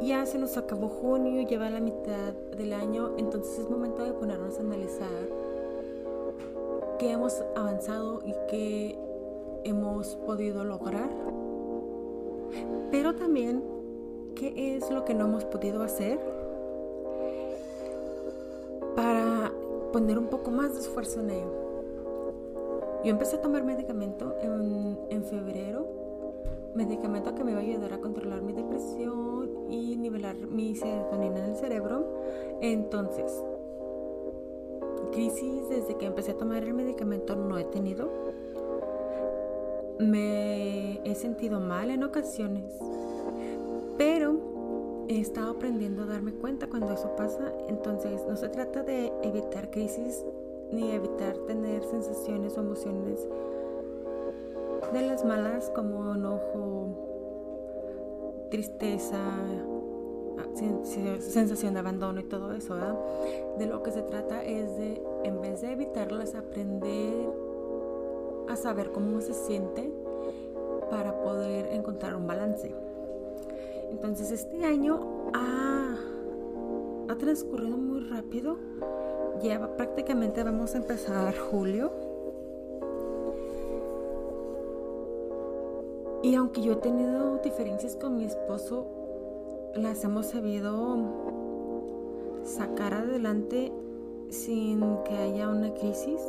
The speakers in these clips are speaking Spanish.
Ya se nos acabó junio, lleva la mitad del año, entonces es momento de ponernos a analizar qué hemos avanzado y qué hemos podido lograr, pero también qué es lo que no hemos podido hacer para poner un poco más de esfuerzo en ello. Yo empecé a tomar medicamento en, en febrero, medicamento que me va a ayudar a controlar mi depresión y nivelar mi serotonina en el cerebro. Entonces, crisis desde que empecé a tomar el medicamento no he tenido. Me he sentido mal en ocasiones, pero he estado aprendiendo a darme cuenta cuando eso pasa. Entonces, no se trata de evitar crisis ni evitar tener sensaciones o emociones de las malas como enojo, tristeza, ah, sensación de abandono y todo eso, De lo que se trata es de, en vez de evitarlas, aprender a saber cómo se siente para poder encontrar un balance. Entonces este año ha, ha transcurrido muy rápido ya prácticamente vamos a empezar julio. Y aunque yo he tenido diferencias con mi esposo, las hemos sabido sacar adelante sin que haya una crisis.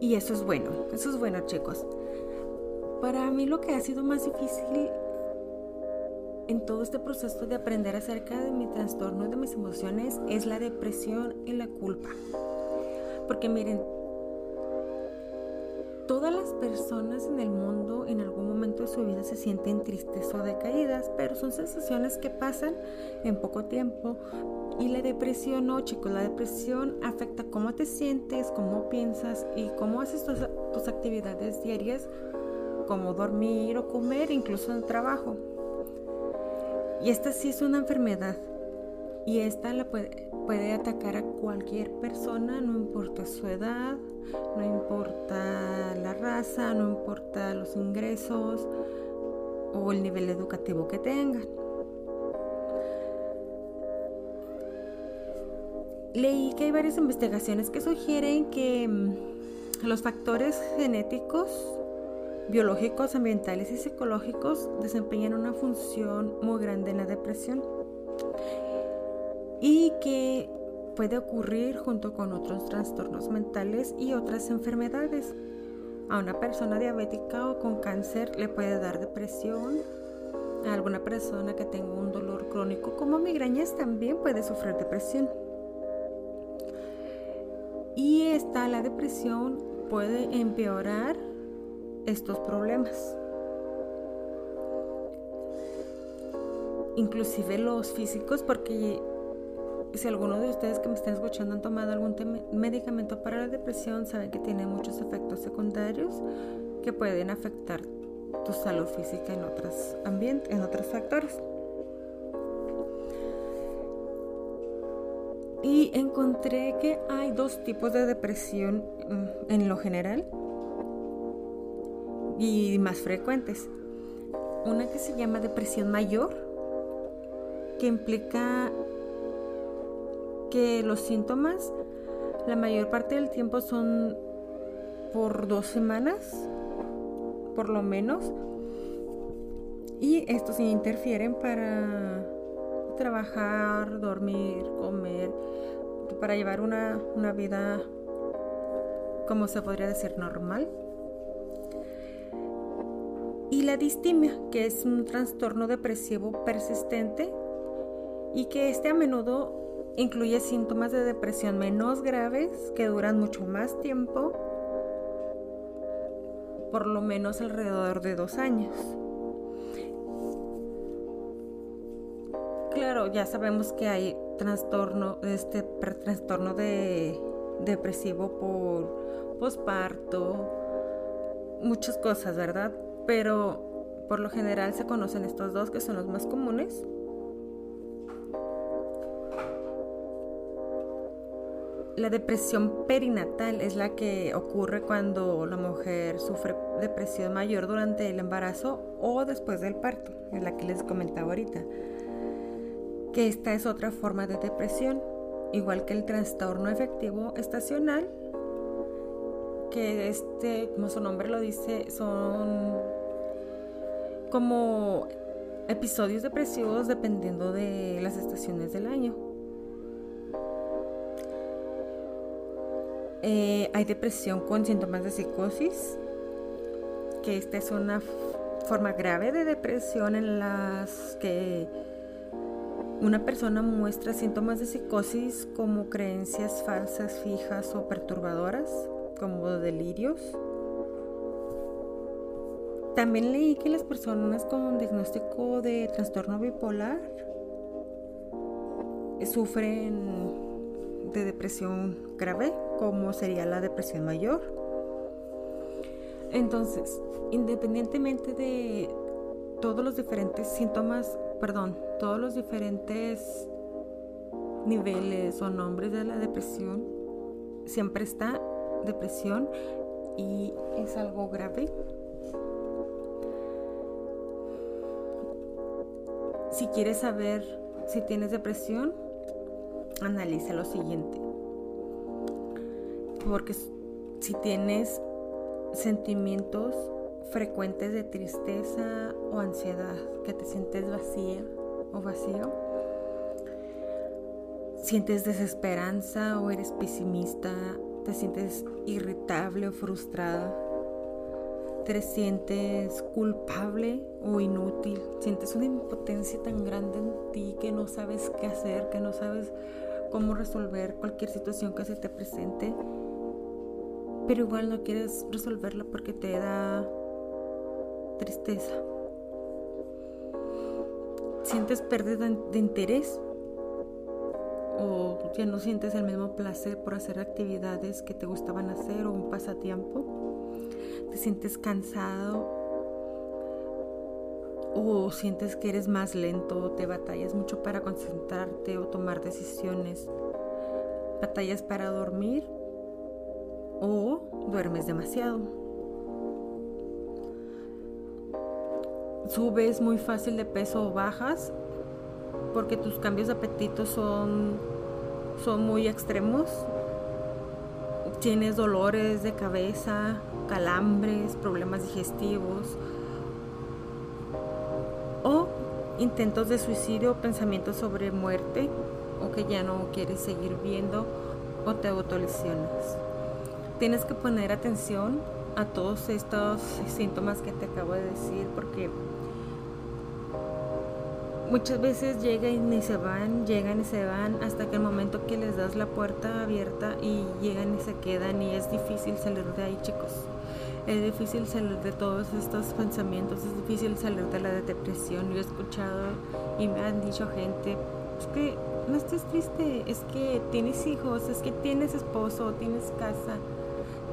Y eso es bueno, eso es bueno chicos. Para mí lo que ha sido más difícil en todo este proceso de aprender acerca de mi trastorno y de mis emociones es la depresión y la culpa. Porque miren, todas las personas en el mundo en algún momento de su vida se sienten tristes o decaídas, pero son sensaciones que pasan en poco tiempo. Y la depresión, no chicos, la depresión afecta cómo te sientes, cómo piensas y cómo haces tus, tus actividades diarias, como dormir o comer, incluso en el trabajo. Y esta sí es una enfermedad. Y esta la puede, puede atacar a cualquier persona, no importa su edad, no importa la raza, no importa los ingresos o el nivel educativo que tengan. Leí que hay varias investigaciones que sugieren que mm, los factores genéticos biológicos, ambientales y psicológicos desempeñan una función muy grande en la depresión y que puede ocurrir junto con otros trastornos mentales y otras enfermedades. A una persona diabética o con cáncer le puede dar depresión. A alguna persona que tenga un dolor crónico como migrañas también puede sufrir depresión. Y esta, la depresión, puede empeorar estos problemas. Inclusive los físicos, porque si alguno de ustedes que me están escuchando han tomado algún medicamento para la depresión, saben que tiene muchos efectos secundarios que pueden afectar tu salud física en otros ambientes, en otros factores. Y encontré que hay dos tipos de depresión mm, en lo general y más frecuentes. Una que se llama depresión mayor, que implica que los síntomas la mayor parte del tiempo son por dos semanas, por lo menos, y estos interfieren para trabajar, dormir, comer, para llevar una, una vida, como se podría decir, normal. Y la distimia, que es un trastorno depresivo persistente y que este a menudo incluye síntomas de depresión menos graves que duran mucho más tiempo, por lo menos alrededor de dos años. claro, ya sabemos que hay trastorno, este trastorno de depresivo por posparto, muchas cosas, ¿verdad? Pero por lo general se conocen estos dos que son los más comunes. La depresión perinatal es la que ocurre cuando la mujer sufre depresión mayor durante el embarazo o después del parto, es la que les comentaba ahorita. Que esta es otra forma de depresión, igual que el trastorno efectivo estacional, que este, como su nombre lo dice, son como episodios depresivos dependiendo de las estaciones del año. Eh, hay depresión con síntomas de psicosis, que esta es una forma grave de depresión en las que una persona muestra síntomas de psicosis como creencias falsas, fijas o perturbadoras, como delirios. También leí que las personas con diagnóstico de trastorno bipolar sufren de depresión grave, como sería la depresión mayor. Entonces, independientemente de todos los diferentes síntomas, perdón, todos los diferentes niveles o nombres de la depresión, siempre está depresión y es algo grave. Si quieres saber si tienes depresión, analiza lo siguiente. Porque si tienes sentimientos frecuentes de tristeza o ansiedad, que te sientes vacía o vacío, sientes desesperanza o eres pesimista, te sientes irritable o frustrada, te sientes culpable o inútil, sientes una impotencia tan grande en ti que no sabes qué hacer, que no sabes cómo resolver cualquier situación que se te presente, pero igual no quieres resolverla porque te da tristeza. Sientes pérdida de interés o ya no sientes el mismo placer por hacer actividades que te gustaban hacer o un pasatiempo. Te sientes cansado o sientes que eres más lento, te batallas mucho para concentrarte o tomar decisiones, batallas para dormir o duermes demasiado. Subes muy fácil de peso o bajas porque tus cambios de apetito son, son muy extremos. Tienes dolores de cabeza, calambres, problemas digestivos o intentos de suicidio, pensamientos sobre muerte o que ya no quieres seguir viendo o te autolesionas. Tienes que poner atención a todos estos síntomas que te acabo de decir porque muchas veces llegan y se van, llegan y se van hasta que el momento que les das la puerta abierta y llegan y se quedan y es difícil salir de ahí chicos es difícil salir de todos estos pensamientos, es difícil salir de la depresión. Yo he escuchado y me han dicho gente, es que no estés triste, es que tienes hijos, es que tienes esposo, tienes casa,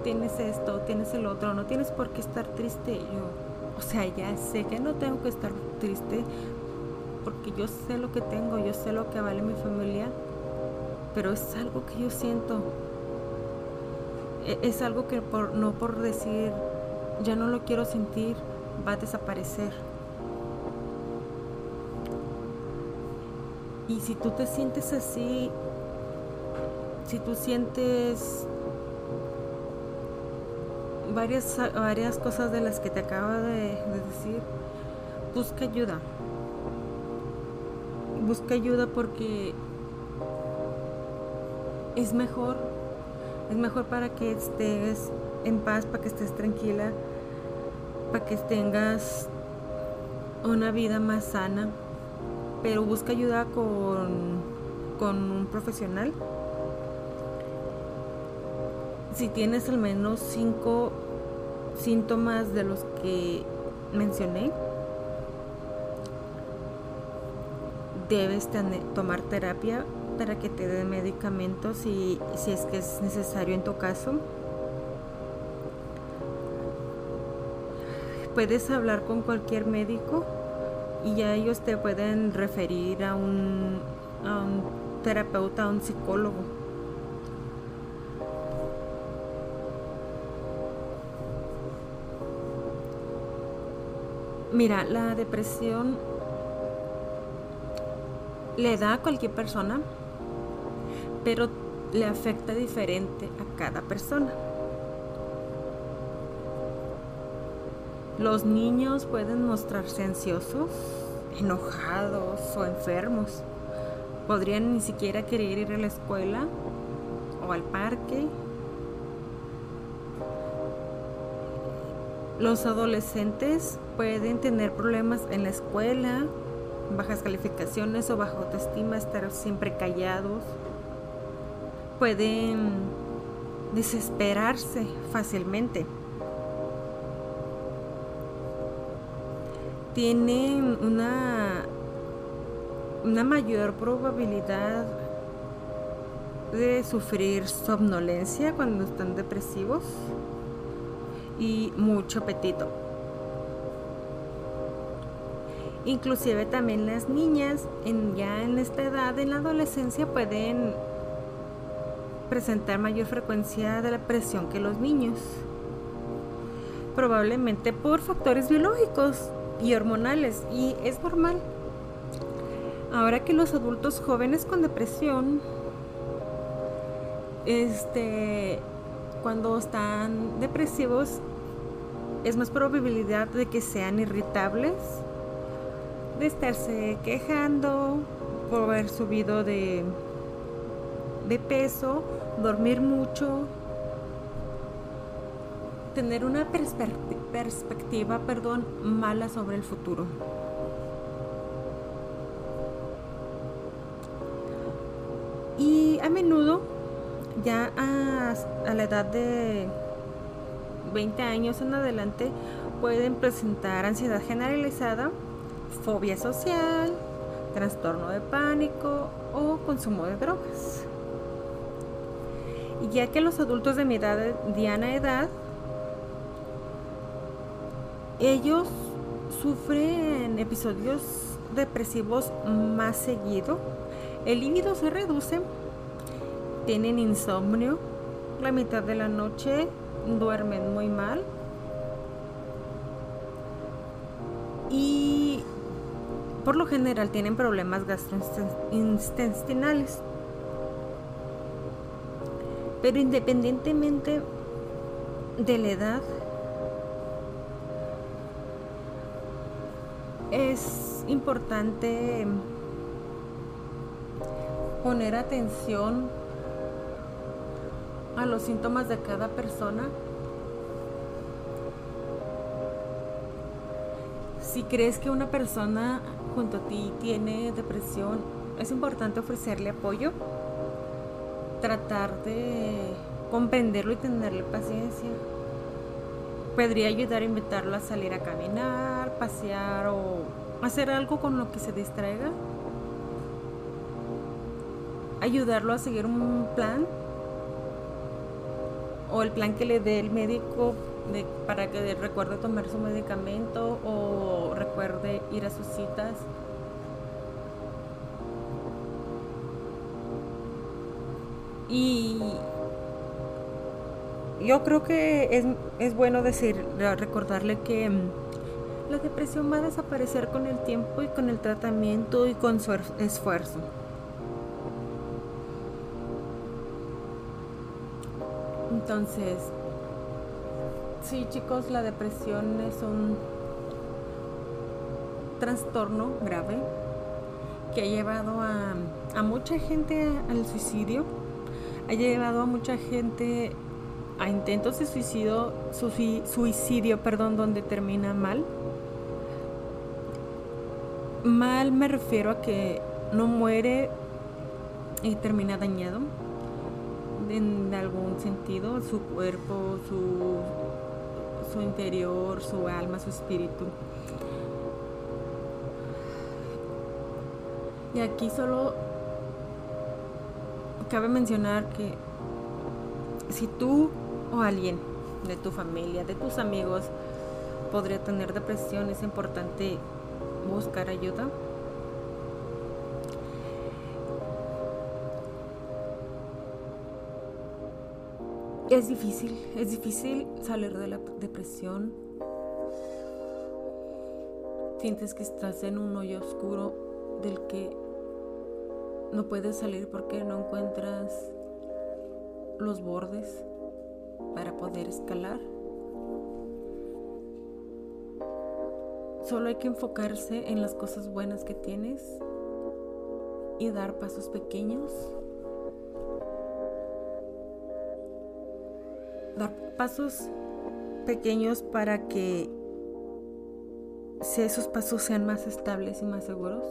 tienes esto, tienes el otro, no tienes por qué estar triste. Yo, o sea, ya sé que no tengo que estar triste porque yo sé lo que tengo, yo sé lo que vale mi familia, pero es algo que yo siento e, es algo que por, no por decir ya no lo quiero sentir va a desaparecer. Y si tú te sientes así, si tú sientes varias, varias cosas de las que te acabo de, de decir, busca ayuda. Busca ayuda porque es mejor es mejor para que estés en paz, para que estés tranquila, para que tengas una vida más sana. Pero busca ayuda con, con un profesional. Si tienes al menos cinco síntomas de los que mencioné, debes tomar terapia para que te den medicamentos si, si es que es necesario en tu caso. Puedes hablar con cualquier médico y ya ellos te pueden referir a un, a un terapeuta, a un psicólogo. Mira, la depresión le da a cualquier persona, pero le afecta diferente a cada persona. Los niños pueden mostrarse ansiosos, enojados o enfermos. Podrían ni siquiera querer ir a la escuela o al parque Los adolescentes pueden tener problemas en la escuela, bajas calificaciones o baja autoestima, estar siempre callados. Pueden desesperarse fácilmente. Tienen una, una mayor probabilidad de sufrir somnolencia cuando están depresivos y mucho apetito. Inclusive también las niñas en, ya en esta edad, en la adolescencia, pueden presentar mayor frecuencia de la presión que los niños. Probablemente por factores biológicos y hormonales. Y es normal. Ahora que los adultos jóvenes con depresión, este, cuando están depresivos, es más probabilidad de que sean irritables, de estarse quejando por haber subido de, de peso, dormir mucho, tener una perspectiva perdón, mala sobre el futuro. Y a menudo, ya a la edad de 20 años en adelante pueden presentar ansiedad generalizada, fobia social, trastorno de pánico o consumo de drogas. Y ya que los adultos de mi edad, diana edad, ellos sufren episodios depresivos más seguido, el líbido se reduce, tienen insomnio la mitad de la noche duermen muy mal y por lo general tienen problemas gastrointestinales. Pero independientemente de la edad, es importante poner atención a los síntomas de cada persona. Si crees que una persona junto a ti tiene depresión, es importante ofrecerle apoyo, tratar de comprenderlo y tenerle paciencia. Podría ayudar a invitarlo a salir a caminar, pasear o hacer algo con lo que se distraiga. Ayudarlo a seguir un plan o el plan que le dé el médico para que recuerde tomar su medicamento o recuerde ir a sus citas. Y yo creo que es, es bueno decir, recordarle que mm, la depresión va a desaparecer con el tiempo y con el tratamiento y con su esfuerzo. Entonces, sí chicos, la depresión es un trastorno grave que ha llevado a, mucha gente al suicidio, ha llevado a mucha gente a intentos de suicidio, suicidio, perdón, donde termina mal. Mal me refiero a que no muere y termina dañado en algún sentido su cuerpo, su, su interior, su alma, su espíritu. Y aquí solo cabe mencionar que si tú o alguien de tu familia, de tus amigos, podría tener depresión, es importante buscar ayuda. Es difícil, es difícil salir de la depresión. Sientes que estás en un hoyo oscuro del que no puedes salir porque no encuentras los bordes para poder escalar. Solo hay que enfocarse en las cosas buenas que tienes y dar pasos pequeños. Dar pasos pequeños para que esos pasos sean más estables y más seguros.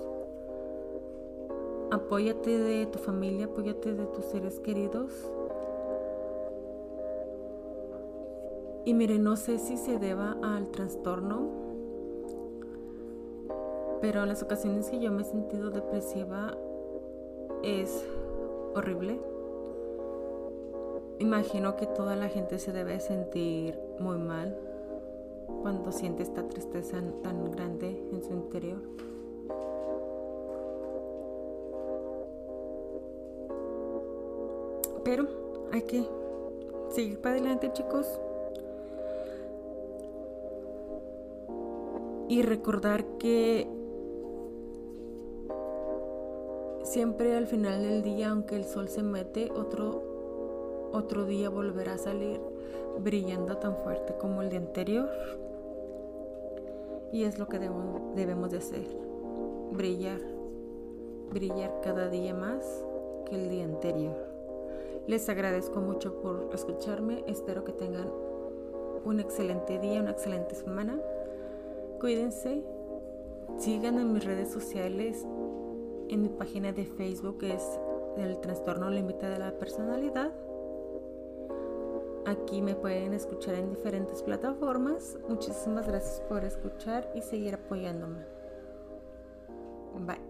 Apóyate de tu familia, apóyate de tus seres queridos. Y mire, no sé si se deba al trastorno, pero en las ocasiones que yo me he sentido depresiva es horrible. Imagino que toda la gente se debe sentir muy mal cuando siente esta tristeza tan grande en su interior. Pero hay que seguir para adelante, chicos. Y recordar que siempre al final del día, aunque el sol se mete, otro, otro día volverá a salir brillando tan fuerte como el día anterior. Y es lo que debemos de hacer, brillar, brillar cada día más que el día anterior. Les agradezco mucho por escucharme. Espero que tengan un excelente día, una excelente semana. Cuídense. Sigan en mis redes sociales, en mi página de Facebook que es el trastorno límite de la personalidad. Aquí me pueden escuchar en diferentes plataformas. Muchísimas gracias por escuchar y seguir apoyándome. Bye.